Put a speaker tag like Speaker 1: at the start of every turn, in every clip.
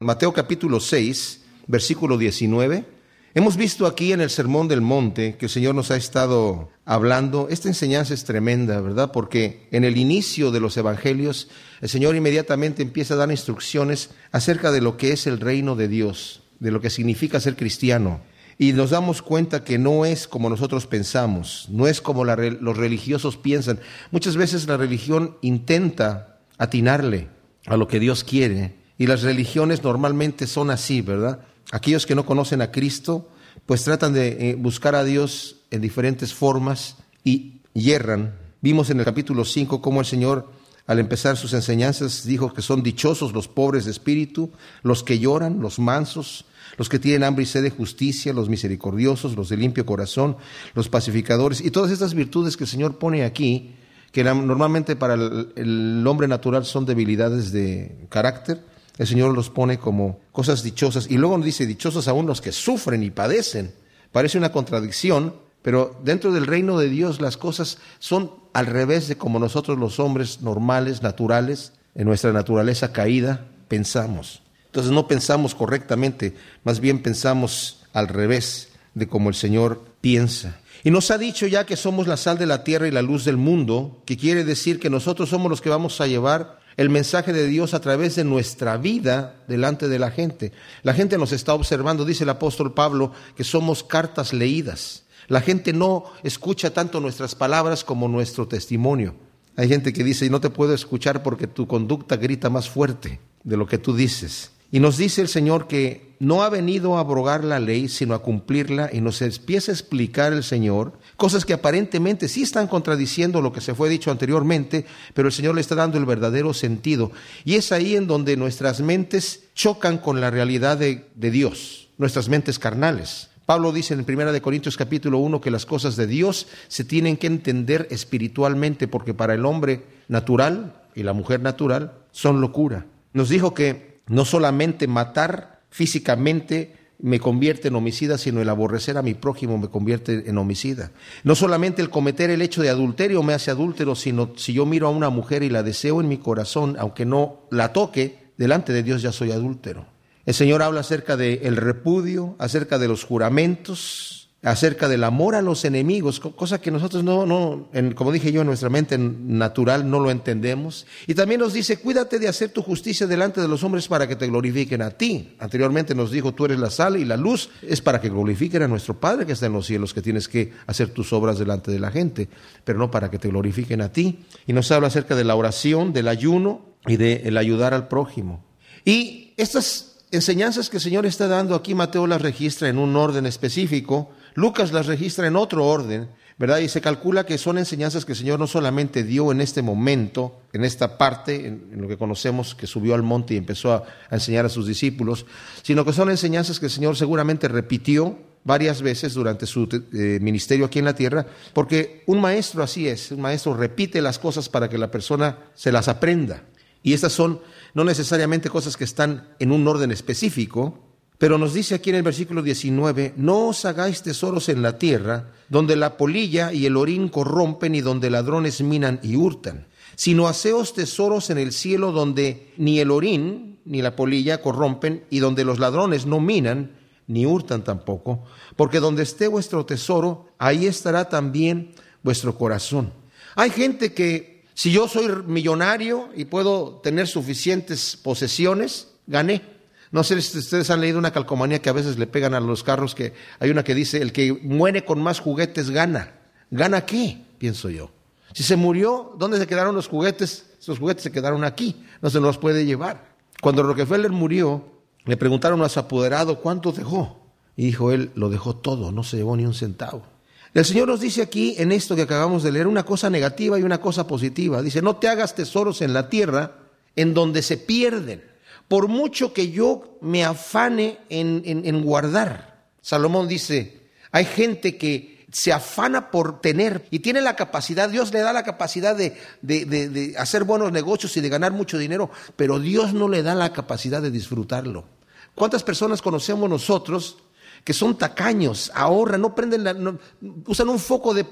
Speaker 1: Mateo capítulo 6, versículo 19. Hemos visto aquí en el Sermón del Monte que el Señor nos ha estado hablando. Esta enseñanza es tremenda, ¿verdad? Porque en el inicio de los Evangelios el Señor inmediatamente empieza a dar instrucciones acerca de lo que es el reino de Dios, de lo que significa ser cristiano. Y nos damos cuenta que no es como nosotros pensamos, no es como los religiosos piensan. Muchas veces la religión intenta atinarle a lo que Dios quiere y las religiones normalmente son así, ¿verdad? Aquellos que no conocen a Cristo, pues tratan de eh, buscar a Dios en diferentes formas y yerran. Vimos en el capítulo 5 cómo el Señor, al empezar sus enseñanzas, dijo que son dichosos los pobres de espíritu, los que lloran, los mansos, los que tienen hambre y sed de justicia, los misericordiosos, los de limpio corazón, los pacificadores, y todas estas virtudes que el Señor pone aquí, que normalmente para el hombre natural son debilidades de carácter, el Señor los pone como cosas dichosas. Y luego nos dice, dichosos aún los que sufren y padecen. Parece una contradicción, pero dentro del reino de Dios las cosas son al revés de como nosotros los hombres normales, naturales, en nuestra naturaleza caída, pensamos. Entonces no pensamos correctamente, más bien pensamos al revés de como el Señor piensa. Y nos ha dicho ya que somos la sal de la tierra y la luz del mundo, que quiere decir que nosotros somos los que vamos a llevar el mensaje de Dios a través de nuestra vida delante de la gente. La gente nos está observando, dice el apóstol Pablo, que somos cartas leídas. La gente no escucha tanto nuestras palabras como nuestro testimonio. Hay gente que dice, no te puedo escuchar porque tu conducta grita más fuerte de lo que tú dices. Y nos dice el Señor que no ha venido a abrogar la ley, sino a cumplirla, y nos empieza a explicar el Señor cosas que aparentemente sí están contradiciendo lo que se fue dicho anteriormente, pero el Señor le está dando el verdadero sentido. Y es ahí en donde nuestras mentes chocan con la realidad de, Dios, nuestras mentes carnales. Pablo dice en 1 de Corintios capítulo 1 que las cosas de Dios se tienen que entender espiritualmente, porque para el hombre natural y la mujer natural son locura. Nos dijo que no solamente matar físicamente me convierte en homicida, sino el aborrecer a mi prójimo me convierte en homicida. No solamente el cometer el hecho de adulterio me hace adúltero, sino si yo miro a una mujer y la deseo en mi corazón, aunque no la toque, delante de Dios ya soy adúltero. El Señor habla acerca del el repudio, acerca de los juramentos, acerca del amor a los enemigos, cosa que nosotros no, no como dije yo, en nuestra mente natural no lo entendemos. Y también nos dice, cuídate de hacer tu justicia delante de los hombres para que te glorifiquen a ti. Anteriormente nos dijo, tú eres la sal y la luz, es para que glorifiquen a nuestro Padre que está en los cielos, que tienes que hacer tus obras delante de la gente, pero no para que te glorifiquen a ti. Y nos habla acerca de la oración, del ayuno y del ayudar al prójimo. Y estas enseñanzas que el Señor está dando aquí, Mateo las registra en un orden específico, Lucas las registra en otro orden, ¿verdad? Y se calcula que son enseñanzas que el Señor no solamente dio en este momento, en esta parte, en, lo que conocemos que subió al monte y empezó a, enseñar a sus discípulos, sino que son enseñanzas que el Señor seguramente repitió varias veces durante su eh, ministerio aquí en la tierra, porque un maestro así es, un maestro repite las cosas para que la persona se las aprenda. Y estas son no necesariamente cosas que están en un orden específico, pero nos dice aquí en el versículo 19, no os hagáis tesoros en la tierra, donde la polilla y el orín corrompen y donde ladrones minan y hurtan, sino haceos tesoros en el cielo donde ni el orín ni la polilla corrompen y donde los ladrones no minan ni hurtan tampoco, porque donde esté vuestro tesoro, ahí estará también vuestro corazón. Hay gente que, si yo soy millonario y puedo tener suficientes posesiones, gané. No sé si ustedes han leído una calcomanía que a veces le pegan a los carros, que hay una que dice, el que muere con más juguetes gana. ¿Gana qué? Pienso yo. Si se murió, ¿dónde se quedaron los juguetes? Esos juguetes se quedaron aquí, no se los puede llevar. Cuando Rockefeller murió, le preguntaron a su apoderado cuánto dejó. Y dijo él, lo dejó todo, no se llevó ni un centavo. El Señor nos dice aquí, en esto que acabamos de leer, una cosa negativa y una cosa positiva. Dice, no te hagas tesoros en la tierra en donde se pierden por mucho que yo me afane en, guardar. Salomón dice, hay gente que se afana por tener y tiene la capacidad, Dios le da la capacidad de, de, hacer buenos negocios y de ganar mucho dinero, pero Dios no le da la capacidad de disfrutarlo. ¿Cuántas personas conocemos nosotros que son tacaños, ahorran, no prenden, la, usan un foco de,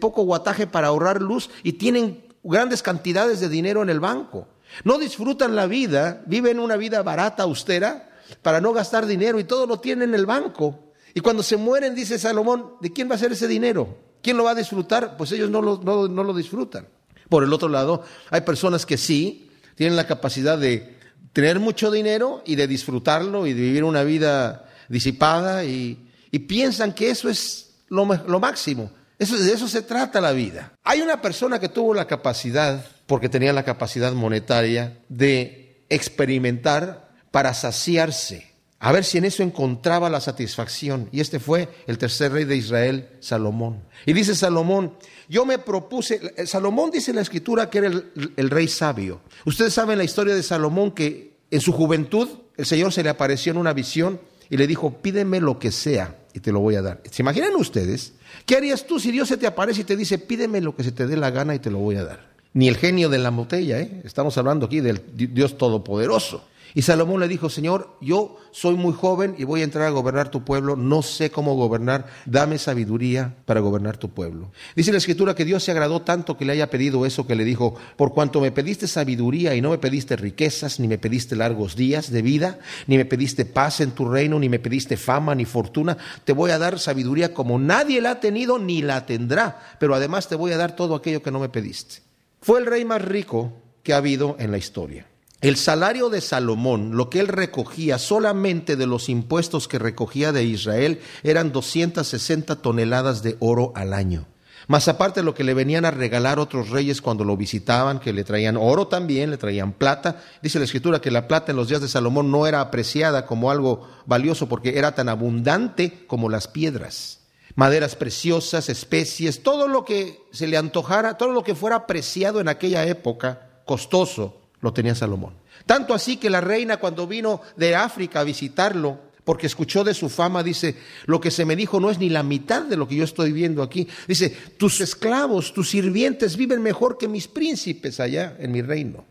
Speaker 1: poco guataje para ahorrar luz y tienen grandes cantidades de dinero en el banco? No disfrutan la vida, viven una vida barata, austera, para no gastar dinero y todo lo tienen en el banco. Y cuando se mueren, dice Salomón, ¿de quién va a ser ese dinero? ¿Quién lo va a disfrutar? Pues ellos no lo, no, no lo disfrutan. Por el otro lado, hay personas que sí tienen la capacidad de tener mucho dinero y de disfrutarlo y de vivir una vida disipada y, y piensan que eso es lo, lo máximo. De eso se trata la vida. Hay una persona que tuvo la capacidad, porque tenía la capacidad monetaria, de experimentar para saciarse, a ver si en eso encontraba la satisfacción. Y este fue el tercer rey de Israel, Salomón. Y dice Salomón, yo me propuse, Salomón dice en la escritura que era el, el rey sabio. Ustedes saben la historia de Salomón que en su juventud el Señor se le apareció en una visión y le dijo, pídeme lo que sea y te lo voy a dar. ¿Se imaginan ustedes? ¿Qué harías tú si Dios se te aparece y te dice, pídeme lo que se te dé la gana y te lo voy a dar? Ni el genio de la botella, ¿eh? Estamos hablando aquí del Dios Todopoderoso. Y Salomón le dijo, Señor, yo soy muy joven y voy a entrar a gobernar tu pueblo, no sé cómo gobernar, dame sabiduría para gobernar tu pueblo. Dice la escritura que Dios se agradó tanto que le haya pedido eso, que le dijo, por cuanto me pediste sabiduría y no me pediste riquezas, ni me pediste largos días de vida, ni me pediste paz en tu reino, ni me pediste fama ni fortuna, te voy a dar sabiduría como nadie la ha tenido ni la tendrá, pero además te voy a dar todo aquello que no me pediste. Fue el rey más rico que ha habido en la historia. El salario de Salomón, lo que él recogía solamente de los impuestos que recogía de Israel, eran 260 toneladas de oro al año. Más aparte lo que le venían a regalar otros reyes cuando lo visitaban, que le traían oro también, le traían plata. Dice la escritura que la plata en los días de Salomón no era apreciada como algo valioso porque era tan abundante como las piedras. Maderas preciosas, especies, todo lo que se le antojara, todo lo que fuera apreciado en aquella época, costoso, lo tenía Salomón. Tanto así que la reina cuando vino de África a visitarlo, porque escuchó de su fama, dice, lo que se me dijo no es ni la mitad de lo que yo estoy viendo aquí. Dice, tus esclavos, tus sirvientes viven mejor que mis príncipes allá en mi reino.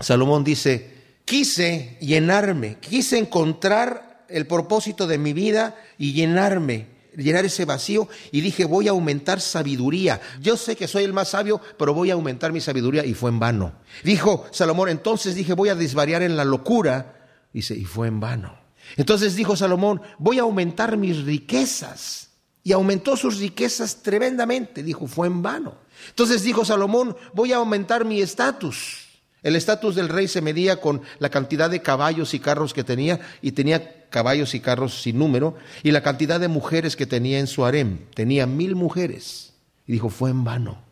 Speaker 1: Salomón dice, quise llenarme, quise encontrar el propósito de mi vida y llenarme llenar ese vacío y dije, voy a aumentar sabiduría. Yo sé que soy el más sabio, pero voy a aumentar mi sabiduría y fue en vano. Dijo Salomón, entonces dije, voy a desvariar en la locura. Dice, y fue en vano. Entonces dijo Salomón, voy a aumentar mis riquezas. Y aumentó sus riquezas tremendamente. Dijo, fue en vano. Entonces dijo Salomón, voy a aumentar mi estatus. El estatus del rey se medía con la cantidad de caballos y carros que tenía, y tenía caballos y carros sin número, y la cantidad de mujeres que tenía en su harem. Tenía mil mujeres. Y dijo, fue en vano.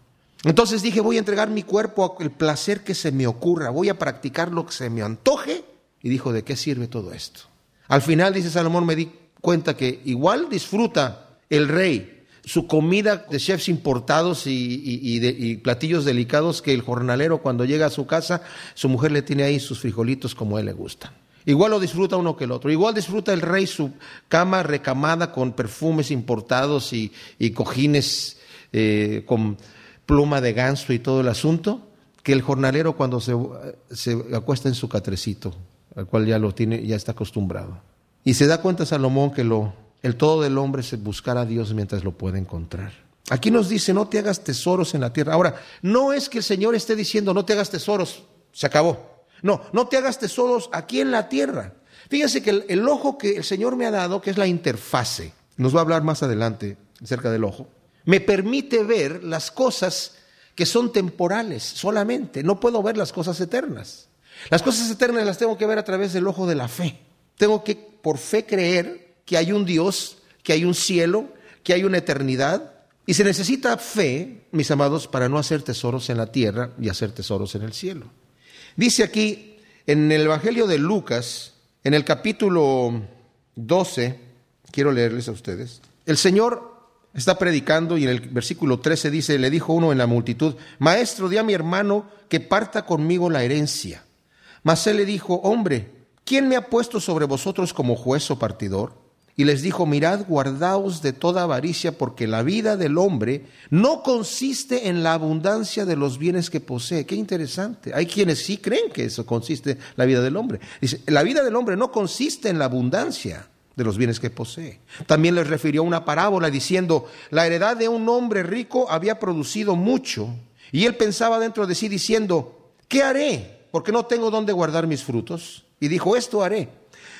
Speaker 1: Entonces dije, voy a entregar mi cuerpo al placer que se me ocurra, voy a practicar lo que se me antoje. Y dijo, ¿de qué sirve todo esto? Al final, dice Salomón, me di cuenta que igual disfruta el rey su comida de chefs importados y, platillos delicados que el jornalero cuando llega a su casa, su mujer le tiene ahí sus frijolitos como a él le gustan. Igual lo disfruta uno que el otro. Igual disfruta el rey su cama recamada con perfumes importados y, cojines eh, con pluma de ganso y todo el asunto, que el jornalero cuando se, se acuesta en su catrecito, al cual ya lo tiene, ya está acostumbrado. Y se da cuenta Salomón que lo el todo del hombre es buscar a Dios mientras lo puede encontrar. Aquí nos dice, no te hagas tesoros en la tierra. Ahora, no es que el Señor esté diciendo, no te hagas tesoros, se acabó. No, no te hagas tesoros aquí en la tierra. Fíjense que el, el ojo que el Señor me ha dado, que es la interfase, nos va a hablar más adelante acerca del ojo, me permite ver las cosas que son temporales solamente. No puedo ver las cosas eternas. Las cosas eternas las tengo que ver a través del ojo de la fe. Tengo que por fe creer que hay un Dios, que hay un cielo, que hay una eternidad. Y se necesita fe, mis amados, para no hacer tesoros en la tierra y hacer tesoros en el cielo. Dice aquí en el Evangelio de Lucas, en el capítulo 12, quiero leerles a ustedes, el Señor está predicando y en el versículo 13 dice, le dijo uno en la multitud, Maestro, di a mi hermano que parta conmigo la herencia. Mas él le dijo, hombre, ¿quién me ha puesto sobre vosotros como juez o partidor? Y les dijo, mirad, guardaos de toda avaricia, porque la vida del hombre no consiste en la abundancia de los bienes que posee. Qué interesante. Hay quienes sí creen que eso consiste la vida del hombre. Dice, la vida del hombre no consiste en la abundancia de los bienes que posee. También les refirió una parábola diciendo, la heredad de un hombre rico había producido mucho, y él pensaba dentro de sí diciendo, ¿qué haré? porque no tengo dónde guardar mis frutos. Y dijo, esto haré.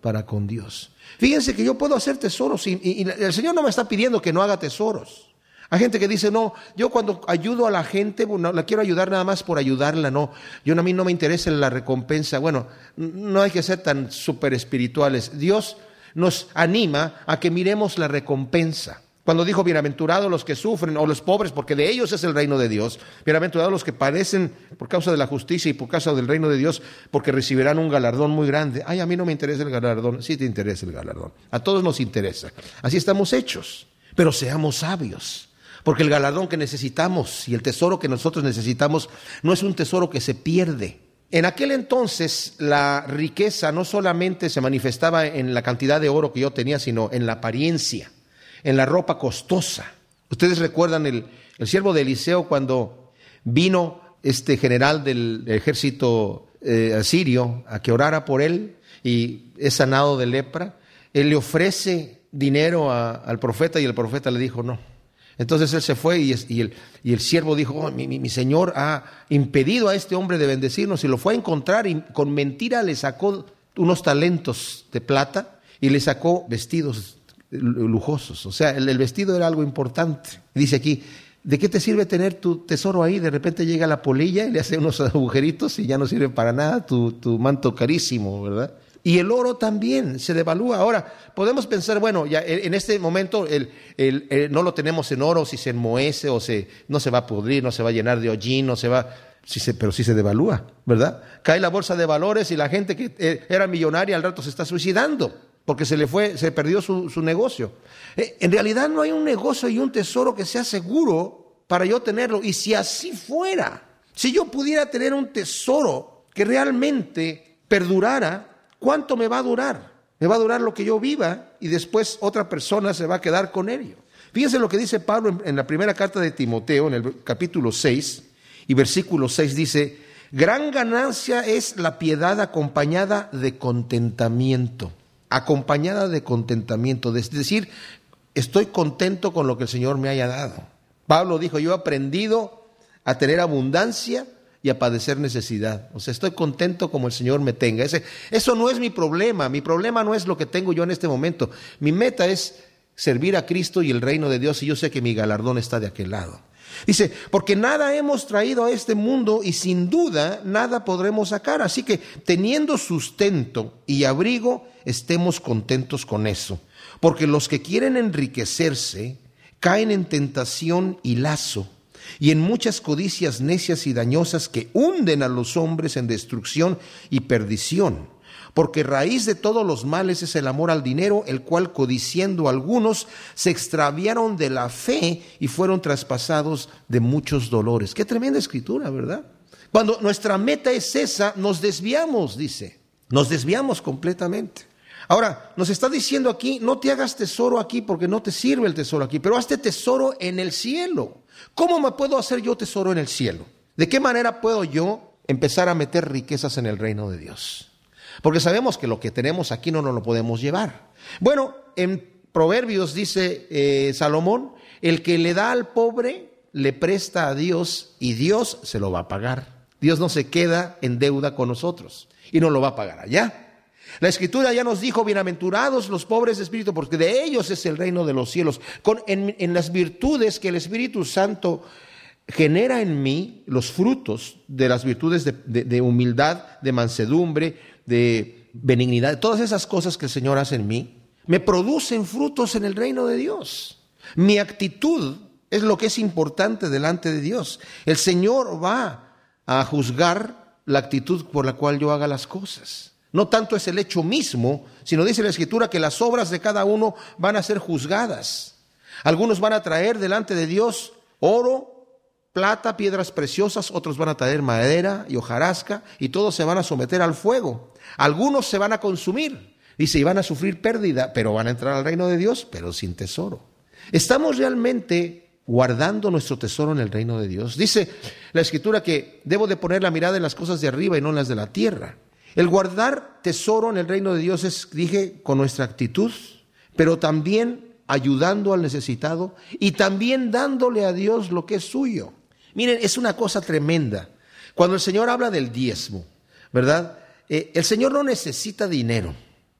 Speaker 1: para con Dios. Fíjense que yo puedo hacer tesoros y, el Señor no me está pidiendo que no haga tesoros. Hay gente que dice, no, yo cuando ayudo a la gente, bueno, la quiero ayudar nada más por ayudarla, no. Yo a mí no me interesa la recompensa. Bueno, no hay que ser tan súper espirituales. Dios nos anima a que miremos la recompensa. Cuando dijo, bienaventurados los que sufren, o los pobres, porque de ellos es el reino de Dios. Bienaventurados los que padecen por causa de la justicia y por causa del reino de Dios, porque recibirán un galardón muy grande. Ay, a mí no me interesa el galardón. Sí te interesa el galardón. A todos nos interesa. Así estamos hechos. Pero seamos sabios. Porque el galardón que necesitamos y el tesoro que nosotros necesitamos no es un tesoro que se pierde. En aquel entonces la riqueza no solamente se manifestaba en la cantidad de oro que yo tenía, sino en la apariencia en la ropa costosa. Ustedes recuerdan el, siervo de Eliseo cuando vino este general del ejército eh, asirio a que orara por él y es sanado de lepra. Él le ofrece dinero al profeta y el profeta le dijo no. Entonces él se fue y, el, y el, siervo dijo, oh, mi, mi, señor ha impedido a este hombre de bendecirnos y lo fue a encontrar y con mentira le sacó unos talentos de plata y le sacó vestidos lujosos. O sea, el, vestido era algo importante. Dice aquí, ¿de qué te sirve tener tu tesoro ahí? De repente llega la polilla y le hace unos agujeritos y ya no sirve para nada tu, manto carísimo, ¿verdad? Y el oro también se devalúa. Ahora, podemos pensar, bueno, ya en este momento el, no lo tenemos en oro, si se enmohece o se, no se va a pudrir, no se va a llenar de hollín, no se va, se, pero sí se devalúa, ¿verdad? Cae la bolsa de valores y la gente que eh, era millonaria al rato se está suicidando porque se le fue, se perdió su, negocio. Eh, en realidad no hay un negocio y un tesoro que sea seguro para yo tenerlo. Y si así fuera, si yo pudiera tener un tesoro que realmente perdurara, ¿cuánto me va a durar? Me va a durar lo que yo viva y después otra persona se va a quedar con ello. Fíjense lo que dice Pablo en, en la primera carta de Timoteo, en el capítulo 6 y versículo 6 dice, gran ganancia es la piedad acompañada de contentamiento acompañada de contentamiento, es decir, estoy contento con lo que el Señor me haya dado. Pablo dijo, yo he aprendido a tener abundancia y a padecer necesidad. O sea, estoy contento como el Señor me tenga. Ese, eso no es mi problema. Mi problema no es lo que tengo yo en este momento. Mi meta es servir a Cristo y el reino de Dios y yo sé que mi galardón está de aquel lado. Dice, porque nada hemos traído a este mundo y sin duda nada podremos sacar. Así que teniendo sustento y abrigo, estemos contentos con eso. Porque los que quieren enriquecerse caen en tentación y lazo y en muchas codicias necias y dañosas que hunden a los hombres en destrucción y perdición porque raíz de todos los males es el amor al dinero, el cual codiciendo algunos se extraviaron de la fe y fueron traspasados de muchos dolores. Qué tremenda escritura, ¿verdad? Cuando nuestra meta es esa, nos desviamos, dice, nos desviamos completamente. Ahora, nos está diciendo aquí, no te hagas tesoro aquí porque no te sirve el tesoro aquí, pero hazte tesoro en el cielo. ¿Cómo me puedo hacer yo tesoro en el cielo? ¿De qué manera puedo yo empezar a meter riquezas en el reino de Dios? Porque sabemos que lo que tenemos aquí no nos lo podemos llevar. Bueno, en Proverbios dice eh, Salomón, el que le da al pobre le presta a Dios y Dios se lo va a pagar. Dios no se queda en deuda con nosotros y no lo va a pagar allá. La escritura ya nos dijo, bienaventurados los pobres de espíritu, porque de ellos es el reino de los cielos. Con, en, las virtudes que el Espíritu Santo genera en mí, los frutos de las virtudes de humildad, de mansedumbre, de benignidad, todas esas cosas que el Señor hace en mí, me producen frutos en el reino de Dios. Mi actitud es lo que es importante delante de Dios. El Señor va a juzgar la actitud por la cual yo haga las cosas. No tanto es el hecho mismo, sino dice la Escritura que las obras de cada uno van a ser juzgadas. Algunos van a traer delante de Dios oro, plata, piedras preciosas, otros van a traer madera y hojarasca, y todos se van a someter al fuego. Algunos se van a consumir. Dice, y van a sufrir pérdida, pero van a entrar al reino de Dios, pero sin tesoro. ¿Estamos realmente guardando nuestro tesoro en el reino de Dios? Dice la escritura que debo de poner la mirada en las cosas de arriba y no en las de la tierra. El guardar tesoro en el reino de Dios es, dije, con nuestra actitud, pero también ayudando al necesitado y también dándole a Dios lo que es suyo. Miren, es una cosa tremenda. Cuando el Señor habla del diezmo, ¿verdad? Eh, el Señor no necesita dinero,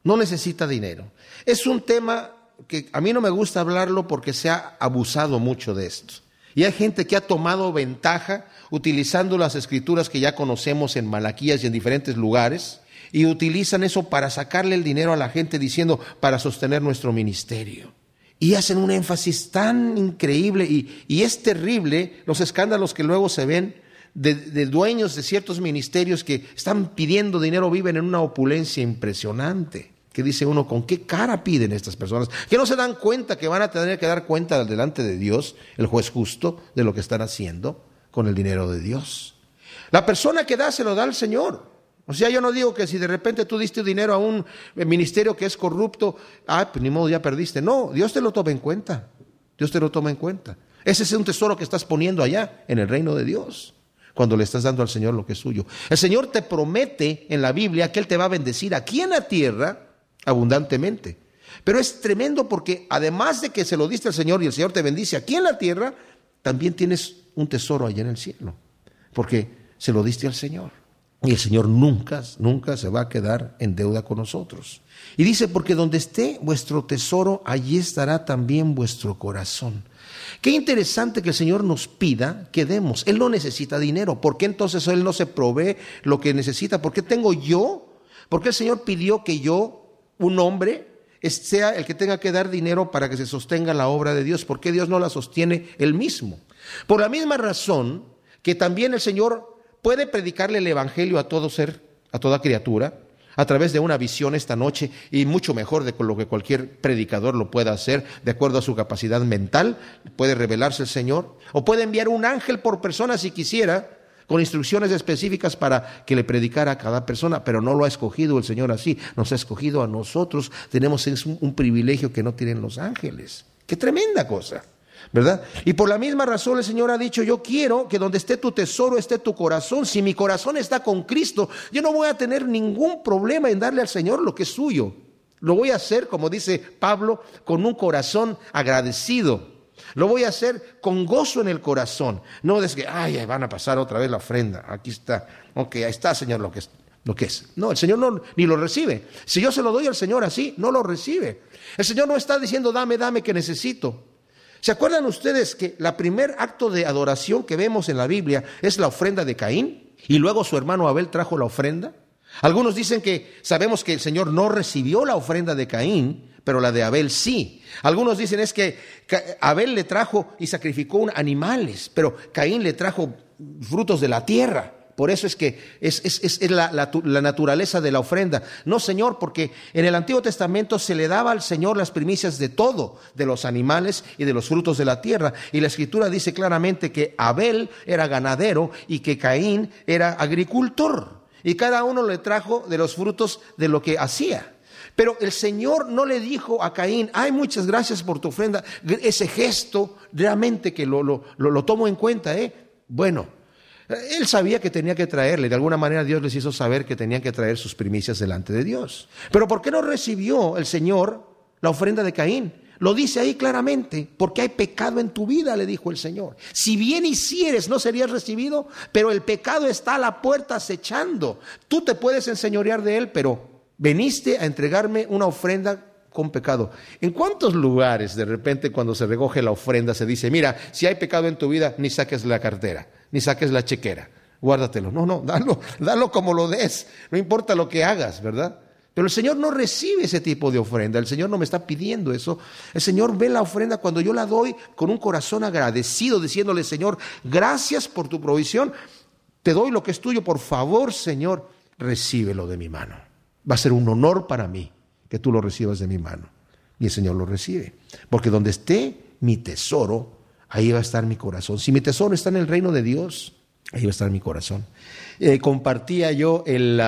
Speaker 1: no necesita dinero. Es un tema que a mí no me gusta hablarlo porque se ha abusado mucho de esto. Y hay gente que ha tomado ventaja utilizando las escrituras que ya conocemos en Malaquías y en diferentes lugares y utilizan eso para sacarle el dinero a la gente diciendo para sostener nuestro ministerio. Y hacen un énfasis tan increíble y, y es terrible los escándalos que luego se ven de, de, dueños de ciertos ministerios que están pidiendo dinero, viven en una opulencia impresionante. Que dice uno, ¿con qué cara piden estas personas? Que no se dan cuenta que van a tener que dar cuenta delante de Dios, el juez justo, de lo que están haciendo con el dinero de Dios. La persona que da se lo da al Señor. O sea, yo no digo que si de repente tú diste dinero a un ministerio que es corrupto, ah, pues ni modo, ya perdiste. No, Dios te lo toma en cuenta. Dios te lo toma en cuenta. Ese es un tesoro que estás poniendo allá en el reino de Dios cuando le estás dando al Señor lo que es suyo. El Señor te promete en la Biblia que Él te va a bendecir aquí en la tierra abundantemente. Pero es tremendo porque además de que se lo diste al Señor y el Señor te bendice aquí en la tierra, también tienes un tesoro allá en el cielo, porque se lo diste al Señor. Y el Señor nunca, nunca se va a quedar en deuda con nosotros. Y dice, porque donde esté vuestro tesoro, allí estará también vuestro corazón. Qué interesante que el Señor nos pida que demos. Él no necesita dinero. ¿Por qué entonces Él no se provee lo que necesita? ¿Por qué tengo yo? ¿Por qué el Señor pidió que yo, un hombre, sea el que tenga que dar dinero para que se sostenga la obra de Dios? ¿Por qué Dios no la sostiene Él mismo? Por la misma razón que también el Señor puede predicarle el Evangelio a todo ser, a toda criatura, a través de una visión esta noche y mucho mejor de lo que cualquier predicador lo pueda hacer de acuerdo a su capacidad mental, puede revelarse el Señor, o puede enviar un ángel por persona si quisiera, con instrucciones específicas para que le predicara a cada persona, pero no lo ha escogido el Señor así, nos ha escogido a nosotros, tenemos un, privilegio que no tienen los ángeles. Qué tremenda cosa. ¿Verdad? Y por la misma razón el Señor ha dicho, yo quiero que donde esté tu tesoro esté tu corazón. Si mi corazón está con Cristo, yo no voy a tener ningún problema en darle al Señor lo que es suyo. Lo voy a hacer, como dice Pablo, con un corazón agradecido. Lo voy a hacer con gozo en el corazón. No es que, ay, van a pasar otra vez la ofrenda. Aquí está. Ok, ahí está, Señor, lo que es. Lo que es. No, el Señor no, ni lo recibe. Si yo se lo doy al Señor así, no lo recibe. El Señor no está diciendo, dame, dame que necesito. ¿Se acuerdan ustedes que el primer acto de adoración que vemos en la Biblia es la ofrenda de Caín? Y luego su hermano Abel trajo la ofrenda. Algunos dicen que sabemos que el Señor no recibió la ofrenda de Caín, pero la de Abel sí. Algunos dicen es que Abel le trajo y sacrificó animales, pero Caín le trajo frutos de la tierra. Por eso es que es, la, naturaleza de la ofrenda. No, Señor, porque en el Antiguo Testamento se le daba al Señor las primicias de todo, de los animales y de los frutos de la tierra. Y la Escritura dice claramente que Abel era ganadero y que Caín era agricultor. Y cada uno le trajo de los frutos de lo que hacía. Pero el Señor no le dijo a Caín, ay, muchas gracias por tu ofrenda. Ese gesto realmente que lo, lo, lo tomo en cuenta, ¿eh? Bueno, él sabía que tenía que traerle, de alguna manera Dios les hizo saber que tenían que traer sus primicias delante de Dios. Pero ¿por qué no recibió el Señor la ofrenda de Caín? Lo dice ahí claramente, porque hay pecado en tu vida, le dijo el Señor. Si bien hicieres, no serías recibido, pero el pecado está a la puerta acechando. Tú te puedes enseñorear de él, pero veniste a entregarme una ofrenda con pecado. ¿En cuántos lugares de repente cuando se recoge la ofrenda se dice, mira, si hay pecado en tu vida, ni saques la cartera? ni saques la chequera. Guárdatelo. No, no, dalo, dalo como lo des. No importa lo que hagas, ¿verdad? Pero el Señor no recibe ese tipo de ofrenda. El Señor no me está pidiendo eso. El Señor ve la ofrenda cuando yo la doy con un corazón agradecido, diciéndole, Señor, gracias por tu provisión. Te doy lo que es tuyo. Por favor, Señor, recíbelo de mi mano. Va a ser un honor para mí que tú lo recibas de mi mano. Y el Señor lo recibe. Porque donde esté mi tesoro, ahí va a estar mi corazón. Si mi tesoro está en el reino de Dios, ahí va a estar mi corazón. Eh, compartía yo el,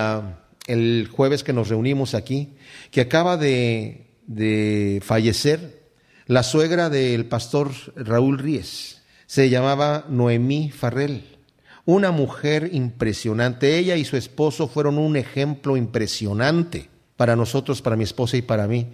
Speaker 1: el jueves que nos reunimos aquí, que acaba de, de fallecer la suegra del pastor Raúl Ríez. Se llamaba Noemí Farrell. Una mujer impresionante. Ella y su esposo fueron un ejemplo impresionante para nosotros, para mi esposa y para mí.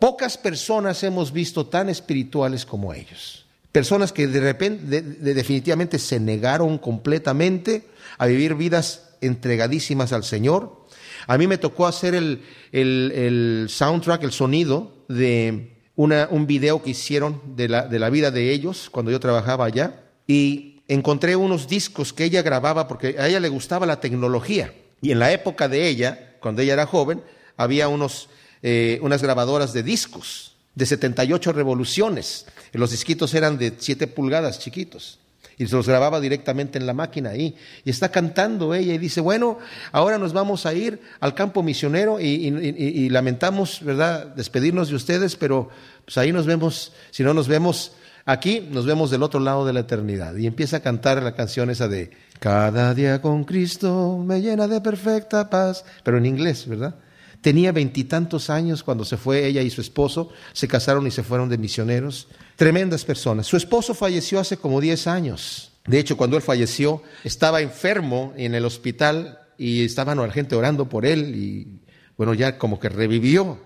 Speaker 1: Pocas personas hemos visto tan espirituales como ellos. Personas que de repente, definitivamente se negaron completamente a vivir vidas entregadísimas al Señor. A mí me tocó hacer el, el, soundtrack, el sonido de una, un video que hicieron de la, de la vida de ellos cuando yo trabajaba allá. Y encontré unos discos que ella grababa porque a ella le gustaba la tecnología. Y en la época de ella, cuando ella era joven, había unos, eh, unas grabadoras de discos de 78 revoluciones. Los disquitos eran de 7 pulgadas chiquitos. Y se los grababa directamente en la máquina ahí. Y está cantando ella y dice, bueno, ahora nos vamos a ir al campo misionero y, lamentamos, ¿verdad?, despedirnos de ustedes, pero pues ahí nos vemos, si no nos vemos aquí, nos vemos del otro lado de la eternidad. Y empieza a cantar la canción esa de, cada día con Cristo me llena de perfecta paz, pero en inglés, ¿verdad? Tenía veintitantos años cuando se fue ella y su esposo, se casaron y se fueron de misioneros. Tremendas personas. Su esposo falleció hace como diez años. De hecho, cuando él falleció, estaba enfermo en el hospital y estaban la gente orando por él y bueno, ya como que revivió,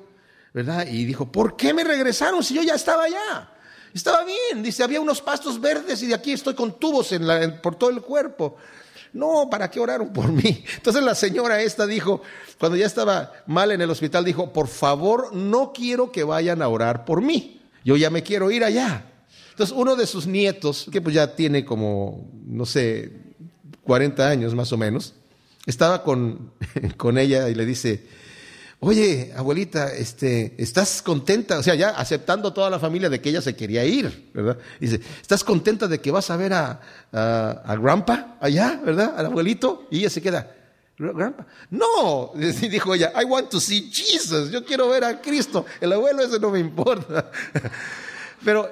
Speaker 1: ¿verdad? Y dijo, ¿por qué me regresaron si yo ya estaba allá? Estaba bien, dice, había unos pastos verdes y de aquí estoy con tubos por todo el cuerpo. No, ¿para qué oraron por mí? Entonces la señora esta dijo, cuando ya estaba mal en el hospital, dijo, por favor, no quiero que vayan a orar por mí. Yo ya me quiero ir allá. Entonces uno de sus nietos, que pues ya tiene como, no sé, 40 años más o menos, estaba con, con ella y le dice, oye, abuelita, este, ¿estás contenta? O sea, ya aceptando toda la familia de que ella se quería ir, ¿verdad? Dice, ¿estás contenta de que vas a ver a, a, Grandpa allá, ¿verdad? Al abuelito. Y ella se queda, Grandpa. No, dijo ella, I want to see Jesus. Yo quiero ver a Cristo. El abuelo ese no me importa. Pero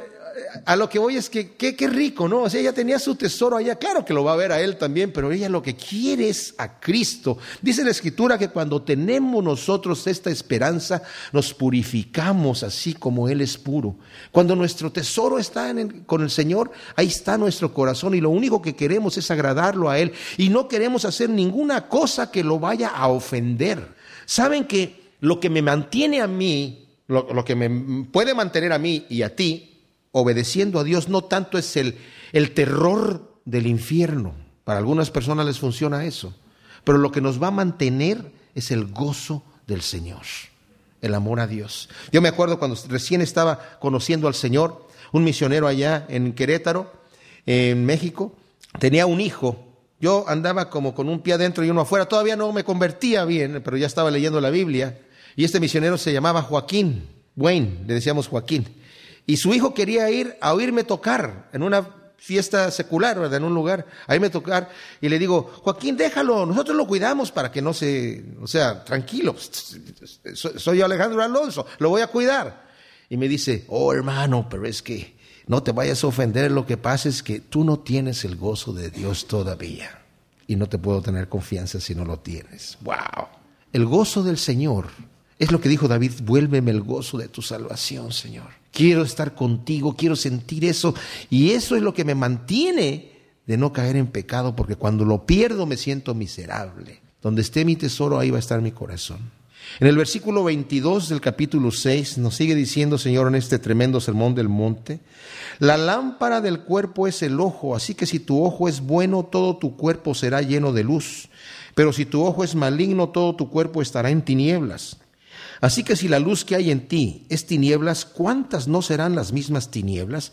Speaker 1: a lo que voy es que qué rico, ¿no? O sea, ella tenía su tesoro allá, claro que lo va a ver a él también, pero ella lo que quiere es a Cristo. Dice la escritura que cuando tenemos nosotros esta esperanza, nos purificamos así como Él es puro. Cuando nuestro tesoro está con el Señor, ahí está nuestro corazón y lo único que queremos es agradarlo a Él y no queremos hacer ninguna cosa que lo vaya a ofender. Saben que lo que me mantiene a mí, lo que me puede mantener a mí y a ti, obedeciendo a Dios no tanto es el, el terror del infierno. Para algunas personas les funciona eso. Pero lo que nos va a mantener es el gozo del Señor, el amor a Dios. Yo me acuerdo cuando recién estaba conociendo al Señor, un misionero allá en Querétaro, en México, tenía un hijo. Yo andaba como con un pie adentro y uno afuera. Todavía no me convertía bien, pero ya estaba leyendo la Biblia. Y este misionero se llamaba Joaquín, Wayne, le decíamos Joaquín. Y su hijo quería ir a oírme tocar en una fiesta secular, ¿verdad? En un lugar, a irme tocar. Y le digo, Joaquín, déjalo, nosotros lo cuidamos para que no se, o sea, tranquilo, soy Alejandro Alonso, lo voy a cuidar. Y me dice, oh hermano, pero es que no te vayas a ofender, lo que pasa es que tú no tienes el gozo de Dios todavía. Y no te puedo tener confianza si no lo tienes. ¡Wow! El gozo del Señor es lo que dijo David, vuélveme el gozo de tu salvación, Señor. Quiero estar contigo, quiero sentir eso. Y eso es lo que me mantiene de no caer en pecado, porque cuando lo pierdo me siento miserable. Donde esté mi tesoro, ahí va a estar mi corazón. En el versículo 22 del capítulo 6 nos sigue diciendo, Señor, en este tremendo sermón del monte, la lámpara del cuerpo es el ojo, así que si tu ojo es bueno, todo tu cuerpo será lleno de luz, pero si tu ojo es maligno, todo tu cuerpo estará en tinieblas. Así que si la luz que hay en ti es tinieblas, ¿cuántas no serán las mismas tinieblas?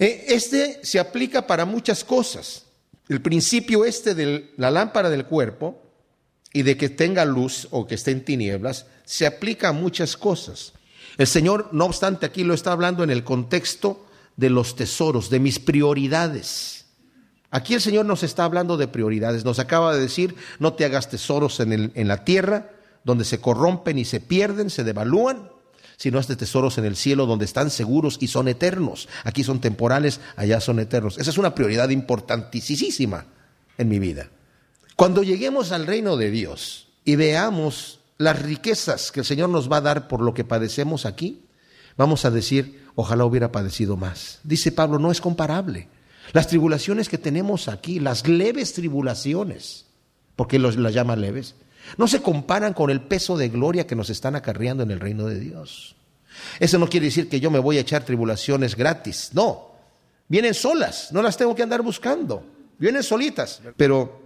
Speaker 1: Eh, este se aplica para muchas cosas. El principio este de la lámpara del cuerpo y de que tenga luz o que esté en tinieblas, se aplica a muchas cosas. El Señor, no obstante, aquí lo está hablando en el contexto de los tesoros, de mis prioridades. Aquí el Señor nos está hablando de prioridades. Nos acaba de decir, no te hagas tesoros en, en la tierra, donde se corrompen y se pierden, se devalúan, sino de tesoros en el cielo donde están seguros y son eternos. Aquí son temporales, allá son eternos. Esa es una prioridad importantísima en mi vida. Cuando lleguemos al reino de Dios y veamos las riquezas que el Señor nos va a dar por lo que padecemos aquí, vamos a decir, ojalá hubiera padecido más. Dice Pablo, no es comparable. Las tribulaciones que tenemos aquí, las leves tribulaciones, porque los, las llama leves, no se comparan con el peso de gloria que nos están acarreando en el reino de Dios. Eso no quiere decir que yo me voy a echar tribulaciones gratis, no. Vienen solas, no las tengo que andar buscando, vienen solitas. Pero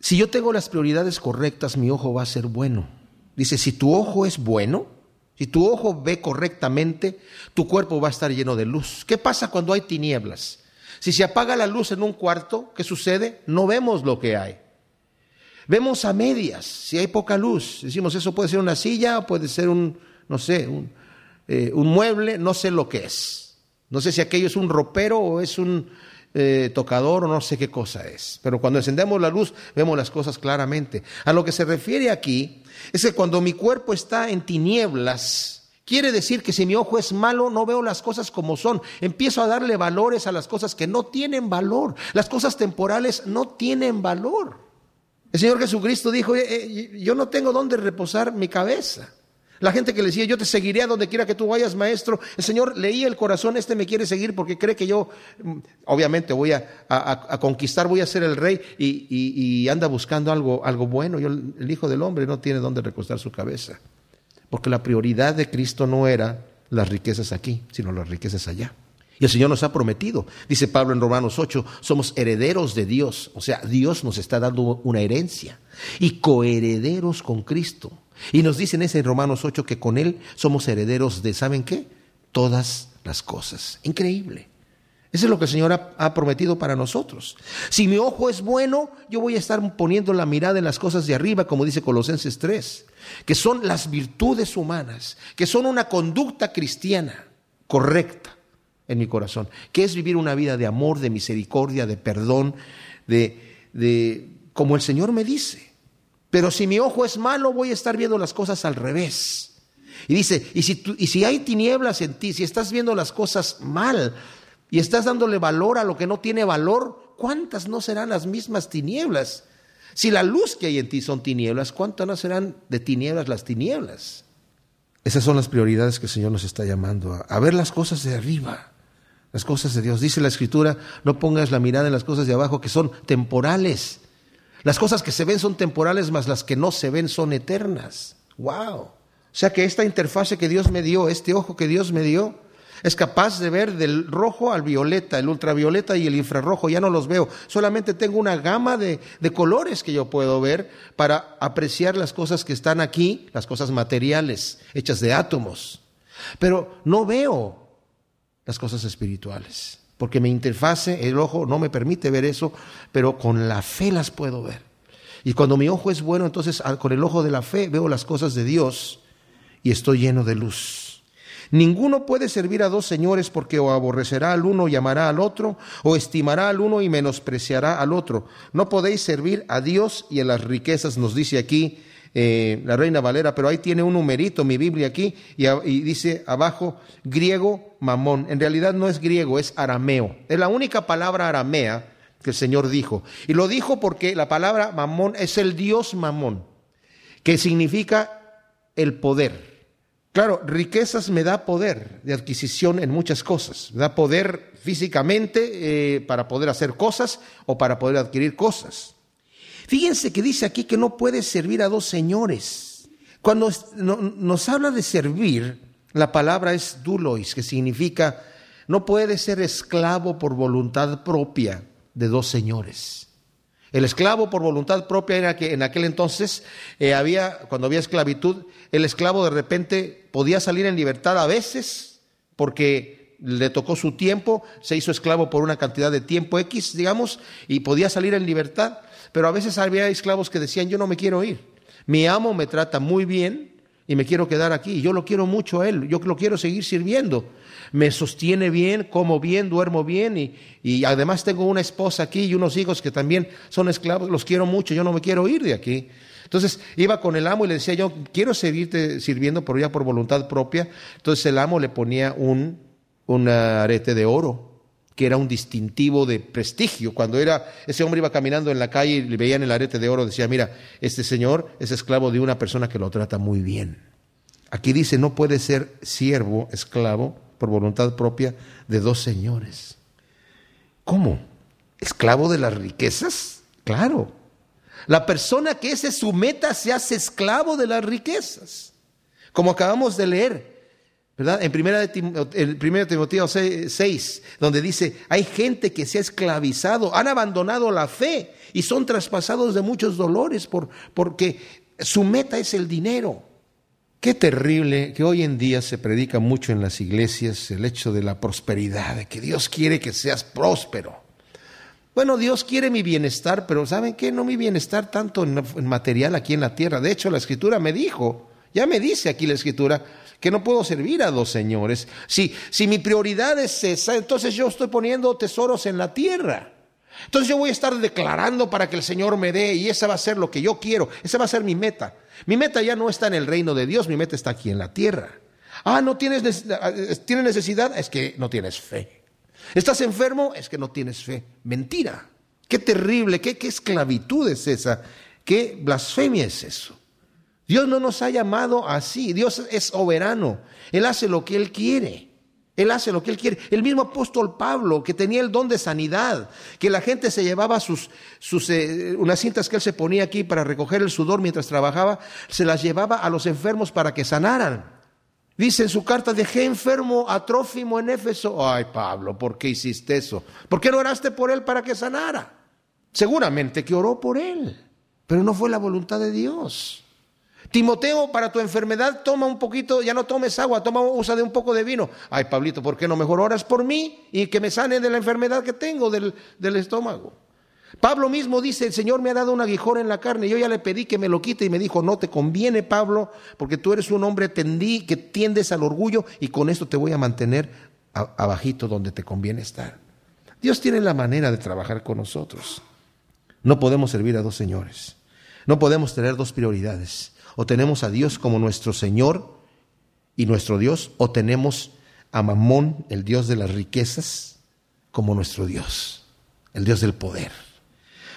Speaker 1: si yo tengo las prioridades correctas, mi ojo va a ser bueno. Dice, si tu ojo es bueno, si tu ojo ve correctamente, tu cuerpo va a estar lleno de luz. ¿Qué pasa cuando hay tinieblas? Si se apaga la luz en un cuarto, ¿qué sucede? No vemos lo que hay. Vemos a medias, si hay poca luz. Decimos, eso puede ser una silla, puede ser un, no sé, un, eh, un mueble, no sé lo que es. No sé si aquello es un ropero o es un eh, tocador o no sé qué cosa es. Pero cuando encendemos la luz vemos las cosas claramente. A lo que se refiere aquí es que cuando mi cuerpo está en tinieblas, Quiere decir que si mi ojo es malo, no veo las cosas como son. Empiezo a darle valores a las cosas que no tienen valor. Las cosas temporales no tienen valor. El Señor Jesucristo dijo, eh, yo no tengo dónde reposar mi cabeza. La gente que le decía, yo te seguiré a donde quiera que tú vayas, maestro. El Señor leía el corazón, este me quiere seguir porque cree que yo, mm, obviamente, voy a, conquistar, voy a ser el rey y, anda buscando algo, algo bueno. Yo, el Hijo del Hombre no tiene dónde recostar su cabeza. Porque la prioridad de Cristo no era las riquezas aquí, sino las riquezas allá. Y el Señor nos ha prometido, dice Pablo en Romanos 8, somos herederos de Dios. O sea, Dios nos está dando una herencia y coherederos con Cristo. Y nos dice en ese Romanos 8 que con Él somos herederos de, ¿saben qué? Todas las cosas. Increíble. Eso es lo que el Señor ha, prometido para nosotros. Si mi ojo es bueno, yo voy a estar poniendo la mirada en las cosas de arriba, como dice Colosenses 3, que son las virtudes humanas, que son una conducta cristiana correcta en mi corazón, que es vivir una vida de amor, de misericordia, de perdón, de, de como el Señor me dice. Pero si mi ojo es malo, voy a estar viendo las cosas al revés. Y dice, y si, y si hay tinieblas en ti, si estás viendo las cosas mal y estás dándole valor a lo que no tiene valor, ¿cuántas no serán las mismas tinieblas? Si la luz que hay en ti son tinieblas, ¿cuántas no serán de tinieblas las tinieblas? Esas son las prioridades que el Señor nos está llamando, a, a ver las cosas de arriba, las cosas de Dios. Dice la Escritura, no pongas la mirada en las cosas de abajo que son temporales las cosas que se ven son temporales, mas las que no se ven son eternas. ¡Wow! O sea que esta interfase que Dios me dio, este ojo que Dios me dio, es capaz de ver del rojo al violeta, el ultravioleta y el infrarrojo, ya no los veo. Solamente tengo una gama de, de, colores que yo puedo ver para apreciar las cosas que están aquí, las cosas materiales, hechas de átomos. Pero no veo las cosas espirituales porque mi interfase, el ojo, no me permite ver eso, pero con la fe las puedo ver. Y cuando mi ojo es bueno, entonces con el ojo de la fe veo las cosas de Dios y estoy lleno de luz. Ninguno puede servir a dos señores porque o aborrecerá al uno y amará al otro, o estimará al uno y menospreciará al otro. No podéis servir a Dios y a las riquezas, nos dice aquí eh, la Reina Valera, pero ahí tiene un numerito mi Biblia aquí y, dice abajo griego mamón. En realidad no es griego, es arameo. Es la única palabra aramea que el Señor dijo. Y lo dijo porque la palabra mamón es el Dios mamón, que significa el poder. Claro, riquezas me da poder de adquisición en muchas cosas. Me da poder físicamente eh, para poder hacer cosas o para poder adquirir cosas. Fíjense que dice aquí que no puede servir a dos señores. Cuando nos habla de servir, la palabra es dulois, que significa no puede ser esclavo por voluntad propia de dos señores. El esclavo por voluntad propia era que en aquel entonces eh, había, cuando había esclavitud, el esclavo de repente podía salir en libertad a veces porque le tocó su tiempo, se hizo esclavo por una cantidad de tiempo X, digamos, y podía salir en libertad. Pero a veces había esclavos que decían, yo no me quiero ir. Mi amo me trata muy bien y me quiero quedar aquí. Yo lo quiero mucho a él, yo lo quiero seguir sirviendo. Me sostiene bien, como bien, duermo bien y, y además tengo una esposa aquí y unos hijos que también son esclavos, los quiero mucho, yo no me quiero ir de aquí. Entonces iba con el amo y le decía, yo quiero seguirte sirviendo, pero ya por voluntad propia. Entonces el amo le ponía un, un arete de oro que era un distintivo de prestigio. Cuando era ese hombre iba caminando en la calle y le veían el arete de oro, decía, mira, este señor es esclavo de una persona que lo trata muy bien. Aquí dice, no puede ser siervo, esclavo, por voluntad propia, de dos señores. ¿Cómo? ¿Esclavo de las riquezas? Claro. La persona que ese su meta se hace esclavo de las riquezas. Como acabamos de leer, ¿verdad? En 1 Timoteo 6, donde dice, hay gente que se ha esclavizado, han abandonado la fe y son traspasados de muchos dolores por, porque su meta es el dinero. Qué terrible que hoy en día se predica mucho en las iglesias el hecho de la prosperidad, de que Dios quiere que seas próspero. Bueno, Dios quiere mi bienestar, pero ¿saben qué? No mi bienestar tanto en, material aquí en la tierra. De hecho, la escritura me dijo, ya me dice aquí la escritura, que no puedo servir a dos señores. Si, si mi prioridad es esa, entonces yo estoy poniendo tesoros en la tierra. Entonces yo voy a estar declarando para que el Señor me dé y esa va a ser lo que yo quiero, esa va a ser mi meta. Mi meta ya no está en el reino de Dios, mi meta está aquí en la tierra. Ah, no tienes, tienes necesidad, es que no tienes fe. ¿Estás enfermo? Es que no tienes fe. Mentira. Qué terrible, qué, qué esclavitud es esa, qué blasfemia es eso. Dios no nos ha llamado así, Dios es soberano, Él hace lo que Él quiere. Él hace lo que Él quiere. El mismo apóstol Pablo, que tenía el don de sanidad, que la gente se llevaba sus, sus eh, unas cintas que Él se ponía aquí para recoger el sudor mientras trabajaba, se las llevaba a los enfermos para que sanaran. Dice en su carta, dejé enfermo a Trófimo en Éfeso. Ay, Pablo, ¿por qué hiciste eso? ¿Por qué no oraste por él para que sanara? Seguramente que oró por él, pero no fue la voluntad de Dios. Timoteo, para tu enfermedad, toma un poquito, ya no tomes agua, toma, usa de un poco de vino. Ay, Pablito, ¿por qué no mejor oras por mí y que me sane de la enfermedad que tengo del, del estómago? Pablo mismo dice, el Señor me ha dado un aguijón en la carne, yo ya le pedí que me lo quite y me dijo, no te conviene Pablo, porque tú eres un hombre tendí, que tiendes al orgullo y con esto te voy a mantener abajito donde te conviene estar. Dios tiene la manera de trabajar con nosotros. No podemos servir a dos señores, no podemos tener dos prioridades. O tenemos a Dios como nuestro Señor y nuestro Dios, o tenemos a Mamón, el Dios de las riquezas, como nuestro Dios, el Dios del poder.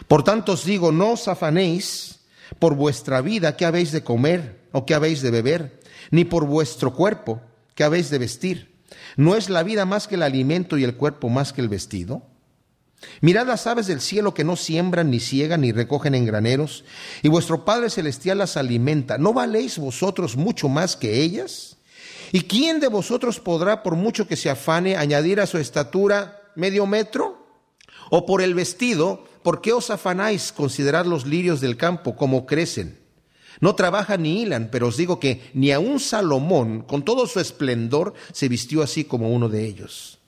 Speaker 1: Por tanto os digo, no os afanéis por vuestra vida qué habéis de comer o qué habéis de beber, ni por vuestro cuerpo qué habéis de vestir. ¿No es la vida más que el alimento y el cuerpo más que el vestido? Mirad las aves del cielo que no siembran, ni ciegan, ni recogen en graneros, y vuestro Padre Celestial las alimenta. ¿No valéis vosotros mucho más que ellas? ¿Y quién de vosotros podrá, por mucho que se afane, añadir a su estatura medio metro? ¿O por el vestido, ¿por qué os afanáis? Considerad los lirios del campo, como crecen. No trabajan ni hilan, pero os digo que ni aun Salomón, con todo su esplendor, se vistió así como uno de ellos.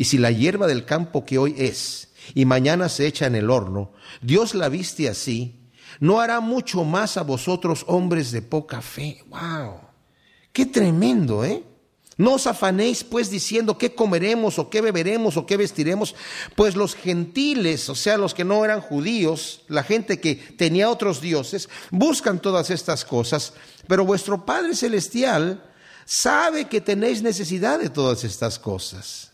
Speaker 1: Y si la hierba del campo que hoy es y mañana se echa en el horno, Dios la viste así, no hará mucho más a vosotros hombres de poca fe. ¡Wow! ¡Qué tremendo, eh! No os afanéis pues diciendo qué comeremos o qué beberemos o qué vestiremos, pues los gentiles, o sea, los que no eran judíos, la gente que tenía otros dioses, buscan todas estas cosas, pero vuestro Padre Celestial sabe que tenéis necesidad de todas estas cosas.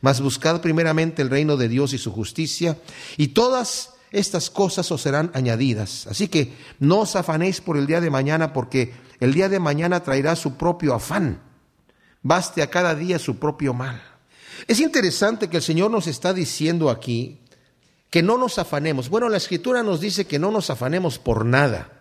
Speaker 1: Mas buscad primeramente el reino de Dios y su justicia, y todas estas cosas os serán añadidas. Así que no os afanéis por el día de mañana, porque el día de mañana traerá su propio afán baste a cada día su propio mal. Es interesante que el Señor nos está diciendo aquí que no nos afanemos. Bueno, la escritura nos dice que no nos afanemos por nada.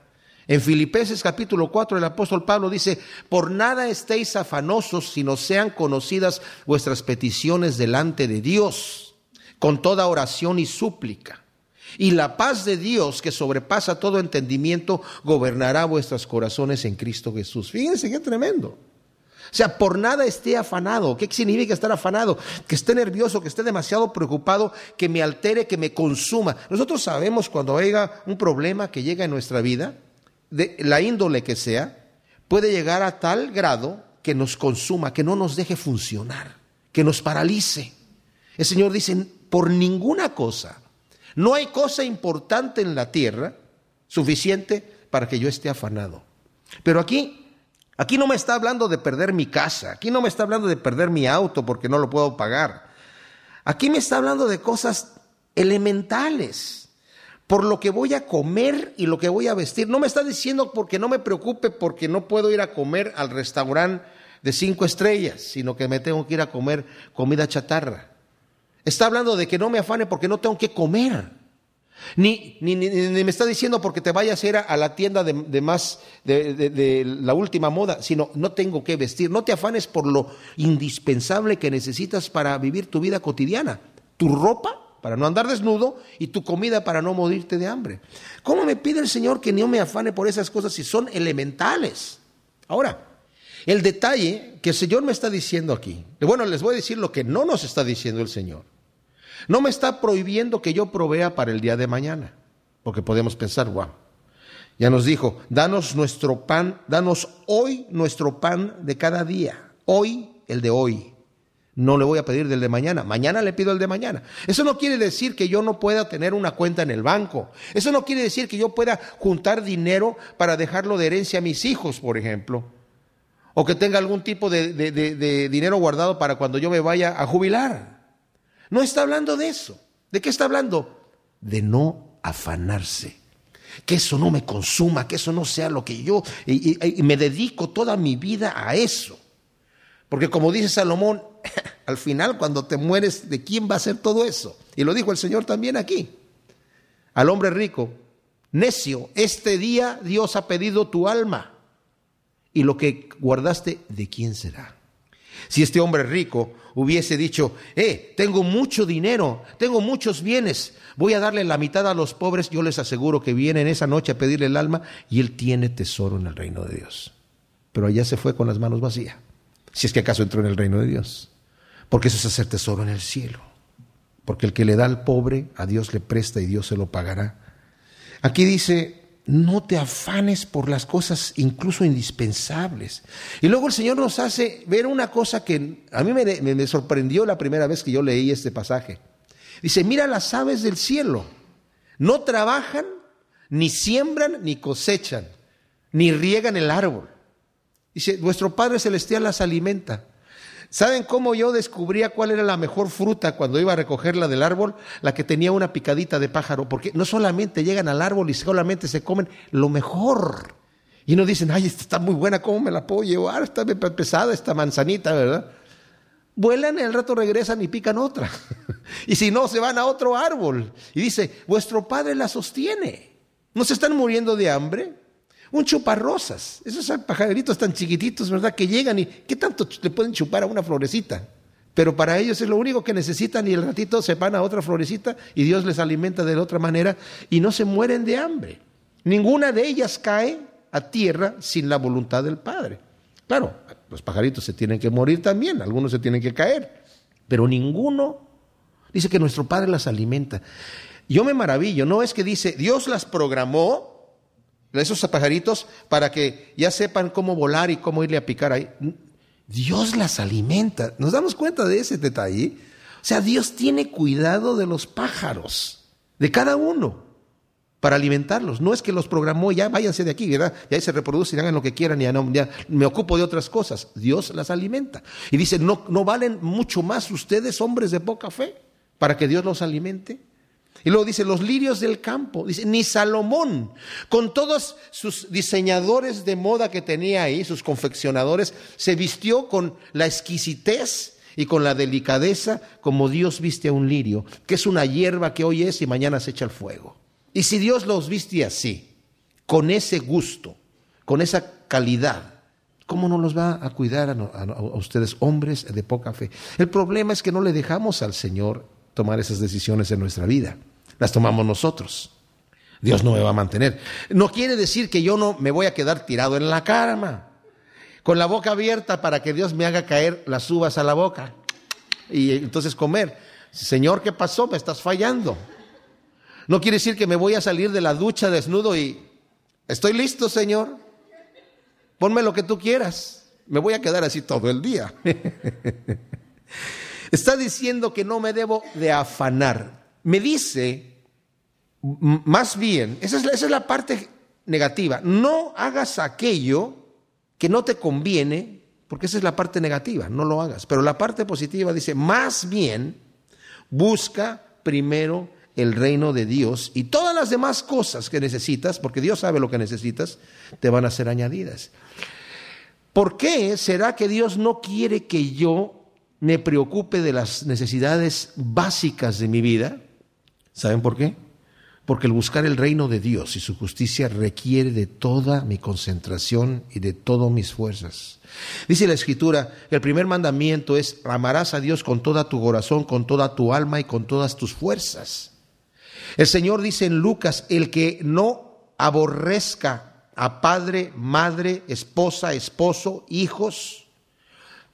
Speaker 1: En Filipenses capítulo 4 el apóstol Pablo dice, por nada estéis afanosos, sino sean conocidas vuestras peticiones delante de Dios, con toda oración y súplica. Y la paz de Dios, que sobrepasa todo entendimiento, gobernará vuestros corazones en Cristo Jesús. Fíjense qué tremendo. O sea, por nada esté afanado. ¿Qué significa estar afanado? Que esté nervioso, que esté demasiado preocupado, que me altere, que me consuma. Nosotros sabemos cuando haya un problema que llega en nuestra vida, de la índole que sea, puede llegar a tal grado que nos consuma, que no nos deje funcionar, que nos paralice. El Señor dice, por ninguna cosa, no hay cosa importante en la tierra suficiente para que yo esté afanado. Pero aquí Aquí no me está hablando de perder mi casa, aquí no me está hablando de perder mi auto porque no lo puedo pagar. Aquí me está hablando de cosas elementales, por lo que voy a comer y lo que voy a vestir. No me está diciendo porque no me preocupe porque no puedo ir a comer al restaurante de cinco estrellas, sino que me tengo que ir a comer comida chatarra. Está hablando de que no me afane porque no tengo que comer. Ni, ni, ni, me está diciendo porque te vayas a ir a, la tienda de, más, de, de, la última moda, sino no tengo que vestir. No te afanes por lo indispensable que necesitas para vivir tu vida cotidiana. Tu ropa para no andar desnudo y tu comida para no morirte de hambre. ¿Cómo me pide el Señor que no me afane por esas cosas si son elementales? Ahora, el detalle que el Señor me está diciendo aquí, bueno, les voy a decir lo que no nos está diciendo el Señor. No me está prohibiendo que yo provea para el día de mañana, porque podemos pensar, wow, ya nos dijo, danos nuestro pan, danos hoy nuestro pan de cada día, hoy el de hoy. No le voy a pedir del de mañana, mañana le pido el de mañana. Eso no quiere decir que yo no pueda tener una cuenta en el banco. Eso no quiere decir que yo pueda juntar dinero para dejarlo de herencia a mis hijos, por ejemplo. O que tenga algún tipo de, dinero guardado para cuando yo me vaya a jubilar. No está hablando de eso. ¿De qué está hablando? De no afanarse. Que eso no me consuma, que eso no sea lo que yo... Y, me dedico toda mi vida a eso. Porque como dice Salomón, al final cuando te mueres, ¿de quién va a ser todo eso? Y lo dijo el Señor también aquí. Al hombre rico, necio, este día Dios ha pedido tu alma. Y lo que guardaste, ¿de quién será? Si este hombre rico hubiese dicho, eh, tengo mucho dinero, tengo muchos bienes, voy a darle la mitad a los pobres, yo les aseguro que viene en esa noche a pedirle el alma y él tiene tesoro en el reino de Dios. Pero allá se fue con las manos vacías, si es que acaso entró en el reino de Dios. Porque eso es hacer tesoro en el cielo. Porque el que le da al pobre, a Dios le presta y Dios se lo pagará. Aquí dice, no te afanes por las cosas incluso indispensables. Y luego el Señor nos hace ver una cosa que a mí me, sorprendió la primera vez que yo leí este pasaje. Dice, mira las aves del cielo, no trabajan, ni siembran, ni cosechan, ni riegan el árbol. Dice, vuestro Padre Celestial las alimenta. ¿Saben cómo yo descubría cuál era la mejor fruta cuando iba a recogerla del árbol? La que tenía una picadita de pájaro, porque no solamente llegan al árbol y solamente se comen lo mejor. Y no dicen, ay, esta está muy buena, ¿cómo me la puedo llevar? Está pesada esta manzanita, ¿verdad? Vuelan y al rato regresan y pican otra. y si no, se van a otro árbol. Y dice, vuestro padre la sostiene. ¿No se están muriendo de hambre? Un chuparrosas, esos pajaritos tan chiquititos, ¿verdad? Que llegan y ¿qué tanto le pueden chupar a una florecita? Pero para ellos es lo único que necesitan y el ratito se van a otra florecita y Dios les alimenta de otra manera y no se mueren de hambre. Ninguna de ellas cae a tierra sin la voluntad del Padre. Claro, los pajaritos se tienen que morir también, algunos se tienen que caer, pero ninguno dice que nuestro Padre las alimenta. Yo me maravillo, no es que dice, Dios las programó esos pajaritos, para que ya sepan cómo volar y cómo irle a picar ahí. Dios las alimenta. ¿Nos damos cuenta de ese detalle? O sea, Dios tiene cuidado de los pájaros, de cada uno, para alimentarlos. No es que los programó, ya váyanse de aquí, ¿verdad? Ya se reproducen, hagan lo que quieran, ya, no, ya me ocupo de otras cosas. Dios las alimenta. Y dice, ¿no, ¿no valen mucho más ustedes, hombres de poca fe, para que Dios los alimente? Y luego dice, los lirios del campo. Dice, ni Salomón, con todos sus diseñadores de moda que tenía ahí, sus confeccionadores, se vistió con la exquisitez y con la delicadeza como Dios viste a un lirio, que es una hierba que hoy es y mañana se echa al fuego. Y si Dios los viste así, con ese gusto, con esa calidad, ¿cómo no los va a cuidar a, a ustedes, hombres de poca fe? El problema es que no le dejamos al Señor tomar esas decisiones en nuestra vida. Las tomamos nosotros. Dios no me va a mantener. No quiere decir que yo no me voy a quedar tirado en la cama, con la boca abierta para que Dios me haga caer las uvas a la boca y entonces comer. Señor, ¿qué pasó? Me estás fallando. No quiere decir que me voy a salir de la ducha desnudo y estoy listo, Señor. Ponme lo que tú quieras. Me voy a quedar así todo el día. Está diciendo que no me debo de afanar. Me dice, más bien, esa es, la, parte negativa, no hagas aquello que no te conviene, porque esa es la parte negativa, no lo hagas. Pero la parte positiva dice, más bien, Busca primero el reino de Dios y todas las demás cosas que necesitas, porque Dios sabe lo que necesitas, te van a ser añadidas. ¿Por qué será que Dios no quiere que yo me preocupe de las necesidades básicas de mi vida? ¿Saben por qué? Porque el buscar el reino de Dios y su justicia requiere de toda mi concentración y de todas mis fuerzas. Dice la Escritura, el primer mandamiento es, amarás a Dios con toda tu corazón, con toda tu alma y con todas tus fuerzas. El Señor dice en Lucas, el que no aborrezca a padre, madre, esposa, esposo, hijos,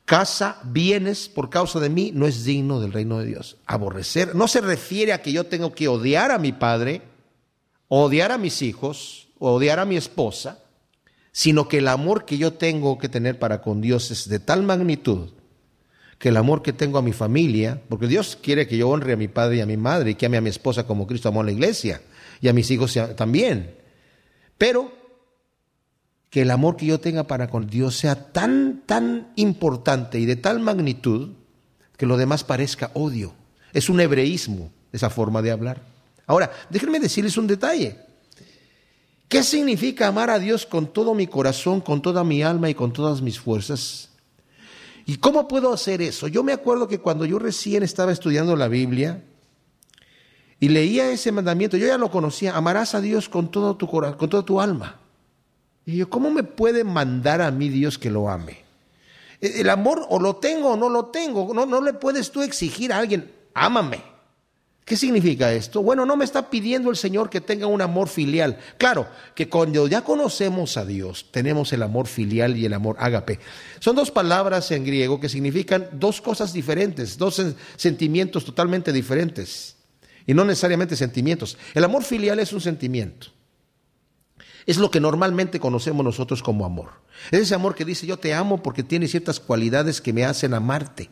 Speaker 1: casa, bienes por causa de mí, no es digno del reino de Dios. Aborrecer no se refiere a que yo tengo que odiar a mi padre, odiar a mis hijos, odiar a mi esposa, sino que el amor que yo tengo que tener para con Dios es de tal magnitud que el amor que tengo a mi familia, porque Dios quiere que yo honre a mi padre y a mi madre y que ame a mi esposa como Cristo amó a la iglesia y a mis hijos también. Pero que el amor que yo tenga para con Dios sea tan, tan importante y de tal magnitud que lo demás parezca odio. Es un hebreísmo esa forma de hablar. Ahora, déjenme decirles un detalle. ¿Qué significa amar a Dios con todo mi corazón, con toda mi alma y con todas mis fuerzas? ¿Y cómo puedo hacer eso? Yo me acuerdo que cuando yo recién estaba estudiando la Biblia y leía ese mandamiento, yo ya lo conocía, amarás a Dios con todo tu con toda tu alma. Y yo, ¿cómo me puede mandar a mí Dios que lo ame? E, el amor o lo tengo o no lo tengo, no, no le puedes tú exigir a alguien, ámame. ¿Qué significa esto? Bueno, no me está pidiendo el Señor que tenga un amor filial. Claro, que cuando ya conocemos a Dios, tenemos el amor filial y el amor ágape. Son dos palabras en griego que significan dos cosas diferentes, dos sentimientos totalmente diferentes. Y no necesariamente sentimientos. El amor filial es un sentimiento. Es lo que normalmente conocemos nosotros como amor. Es ese amor que dice yo te amo porque tiene ciertas cualidades que me hacen amarte.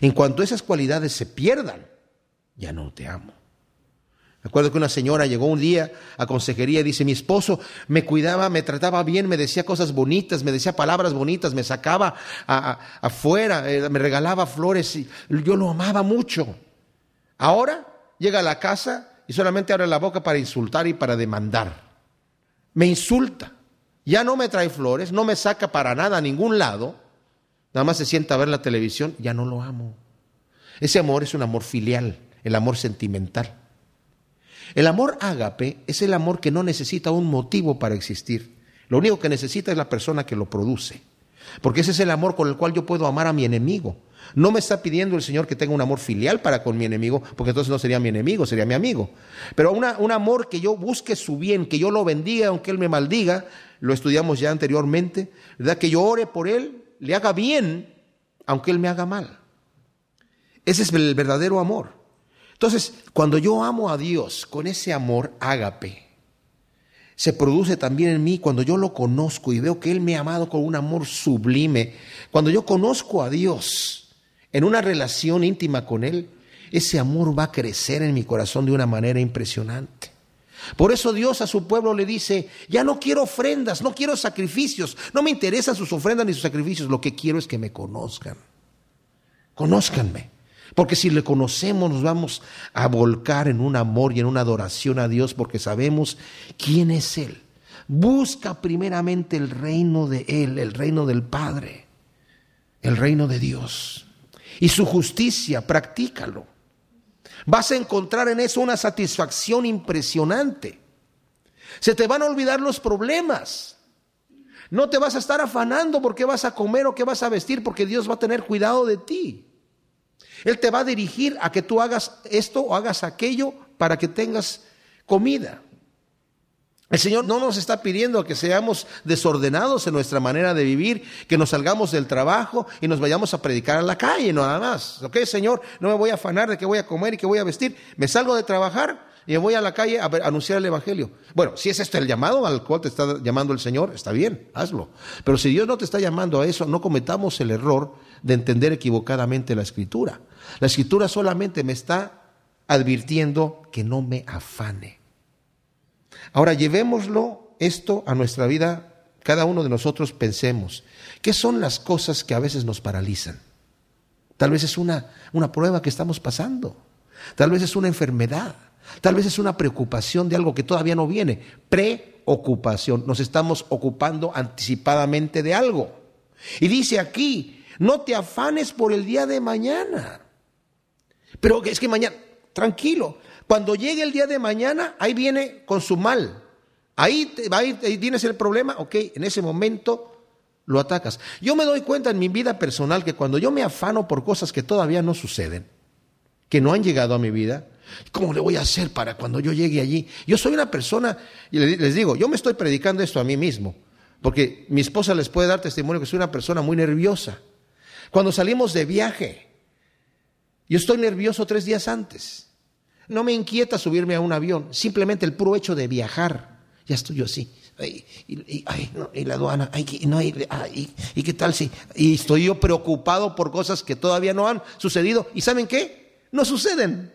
Speaker 1: En cuanto esas cualidades se pierdan, ya no te amo. Me acuerdo que una señora llegó un día a consejería y dice, mi esposo me cuidaba, me trataba bien, me decía cosas bonitas, me decía palabras bonitas, me sacaba afuera, eh, me regalaba flores, y yo lo amaba mucho. Ahora llega a la casa y solamente abre la boca para insultar y para demandar. Me insulta. Ya no me trae flores, no me saca para nada a ningún lado, nada más se sienta a ver la televisión, ya no lo amo. Ese amor es un amor filial el amor sentimental. El amor ágape es el amor que no necesita un motivo para existir. Lo único que necesita es la persona que lo produce. Porque ese es el amor con el cual yo puedo amar a mi enemigo. No me está pidiendo el Señor que tenga un amor filial para con mi enemigo, porque entonces no sería mi enemigo, sería mi amigo. Pero un amor que yo busque su bien, que yo lo bendiga aunque Él me maldiga, lo estudiamos ya anteriormente, ¿verdad? Que yo ore por Él, le haga bien aunque Él me haga mal. Ese es el verdadero amor. Entonces, cuando yo amo a Dios con ese amor ágape, se produce también en mí cuando yo lo conozco y veo que Él me ha amado con un amor sublime. Cuando yo conozco a Dios en una relación íntima con Él, ese amor va a crecer en mi corazón de una manera impresionante. Por eso Dios a su pueblo le dice, ya no quiero ofrendas, no quiero sacrificios, no me interesan sus ofrendas ni sus sacrificios, lo que quiero es que me conozcan. Conózcanme. Porque si le conocemos nos vamos a volcar en un amor y en una adoración a Dios porque sabemos quién es Él. Busca primeramente el reino de Él, el reino del Padre, el reino de Dios. Y su justicia, practícalo. Vas a encontrar en eso una satisfacción impresionante. Se te van a olvidar los problemas. No te vas a estar afanando por qué vas a comer o qué vas a vestir, porque Dios va a tener cuidado de ti. Él te va a dirigir a que tú hagas esto o hagas aquello para que tengas comida. El Señor no nos está pidiendo que seamos desordenados en nuestra manera de vivir, que nos salgamos del trabajo y nos vayamos a predicar a la calle, nada más. ¿Ok, Señor? No me voy a afanar de qué voy a comer y qué voy a vestir. Me salgo de trabajar y me voy a la calle a anunciar el Evangelio. Bueno, si es este el llamado al cual te está llamando el Señor, está bien, hazlo. Pero si Dios no te está llamando a eso, no cometamos el error de entender equivocadamente la Escritura. La escritura solamente me está advirtiendo que no me afane. Ahora llevémoslo esto a nuestra vida, cada uno de nosotros pensemos, ¿qué son las cosas que a veces nos paralizan? Tal vez es una, una prueba que estamos pasando. Tal vez es una enfermedad. Tal vez es una preocupación de algo que todavía no viene. Preocupación. Nos estamos ocupando anticipadamente de algo. Y dice aquí, no te afanes por el día de mañana. Pero es que mañana, tranquilo, cuando llegue el día de mañana, ahí viene con su mal. Ahí, ahí, ahí tienes el problema, ok, en ese momento lo atacas. Yo me doy cuenta en mi vida personal que cuando yo me afano por cosas que todavía no suceden, que no han llegado a mi vida, ¿cómo le voy a hacer para cuando yo llegue allí? Yo soy una persona, y les digo, yo me estoy predicando esto a mí mismo, porque mi esposa les puede dar testimonio que soy una persona muy nerviosa. Cuando salimos de viaje, yo estoy nervioso tres días antes. No me inquieta subirme a un avión, simplemente el puro hecho de viajar, ya estoy yo así y, la aduana, y, qué tal si, y estoy yo preocupado por cosas que todavía no han sucedido, y ¿saben qué? No suceden.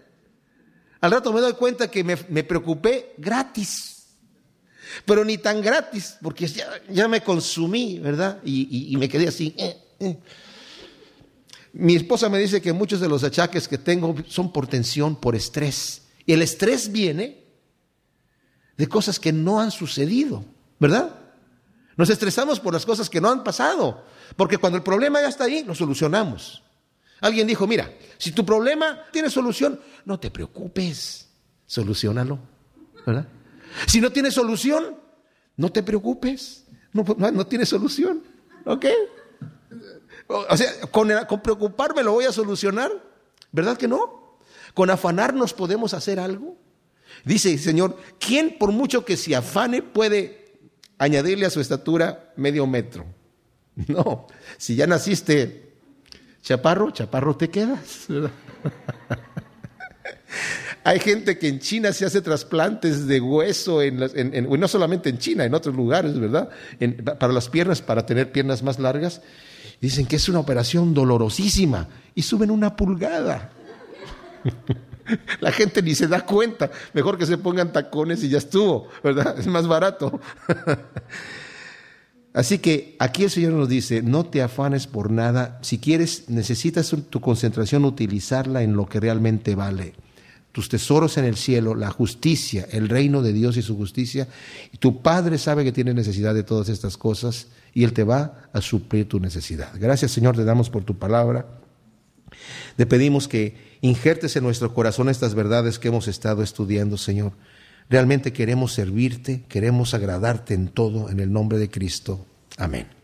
Speaker 1: Al rato me doy cuenta que me, preocupé gratis, pero ni tan gratis, porque ya, me consumí, ¿verdad? Y, me quedé así. Eh, eh. Mi esposa me dice que muchos de los achaques que tengo son por tensión, por estrés. Y el estrés viene de cosas que no han sucedido, ¿verdad? Nos estresamos por las cosas que no han pasado, porque cuando el problema ya está ahí, lo solucionamos. Alguien dijo, mira, si tu problema tiene solución, no te preocupes, solucionalo, ¿verdad? Si no tiene solución, no te preocupes, no, no, tiene solución, ¿ok? O sea, con, preocuparme lo voy a solucionar, ¿verdad que no? Con afanarnos podemos hacer algo. Dice Señor, ¿quién por mucho que se afane puede añadirle a su estatura medio metro? No, si ya naciste chaparro, chaparro te quedas. Hay gente que en China se hace trasplantes de hueso, en, no solamente en China, en otros lugares, ¿verdad? para las piernas, para tener piernas más largas. Dicen que es una operación dolorosísima y suben una pulgada. La gente ni se da cuenta. Mejor que se pongan tacones y ya estuvo, ¿verdad? Es más barato. Así que aquí el Señor nos dice, no te afanes por nada. Si quieres, necesitas tu concentración, utilizarla en lo que realmente vale. Tus tesoros en el cielo, la justicia, el reino de Dios y su justicia. Y tu Padre sabe que tiene necesidad de todas estas cosas y Él te va a suplir tu necesidad. Gracias Señor, te damos por tu palabra. Te pedimos que injertes en nuestro corazón estas verdades que hemos estado estudiando, Señor. Realmente queremos servirte, queremos agradarte en todo, en el nombre de Cristo. Amén.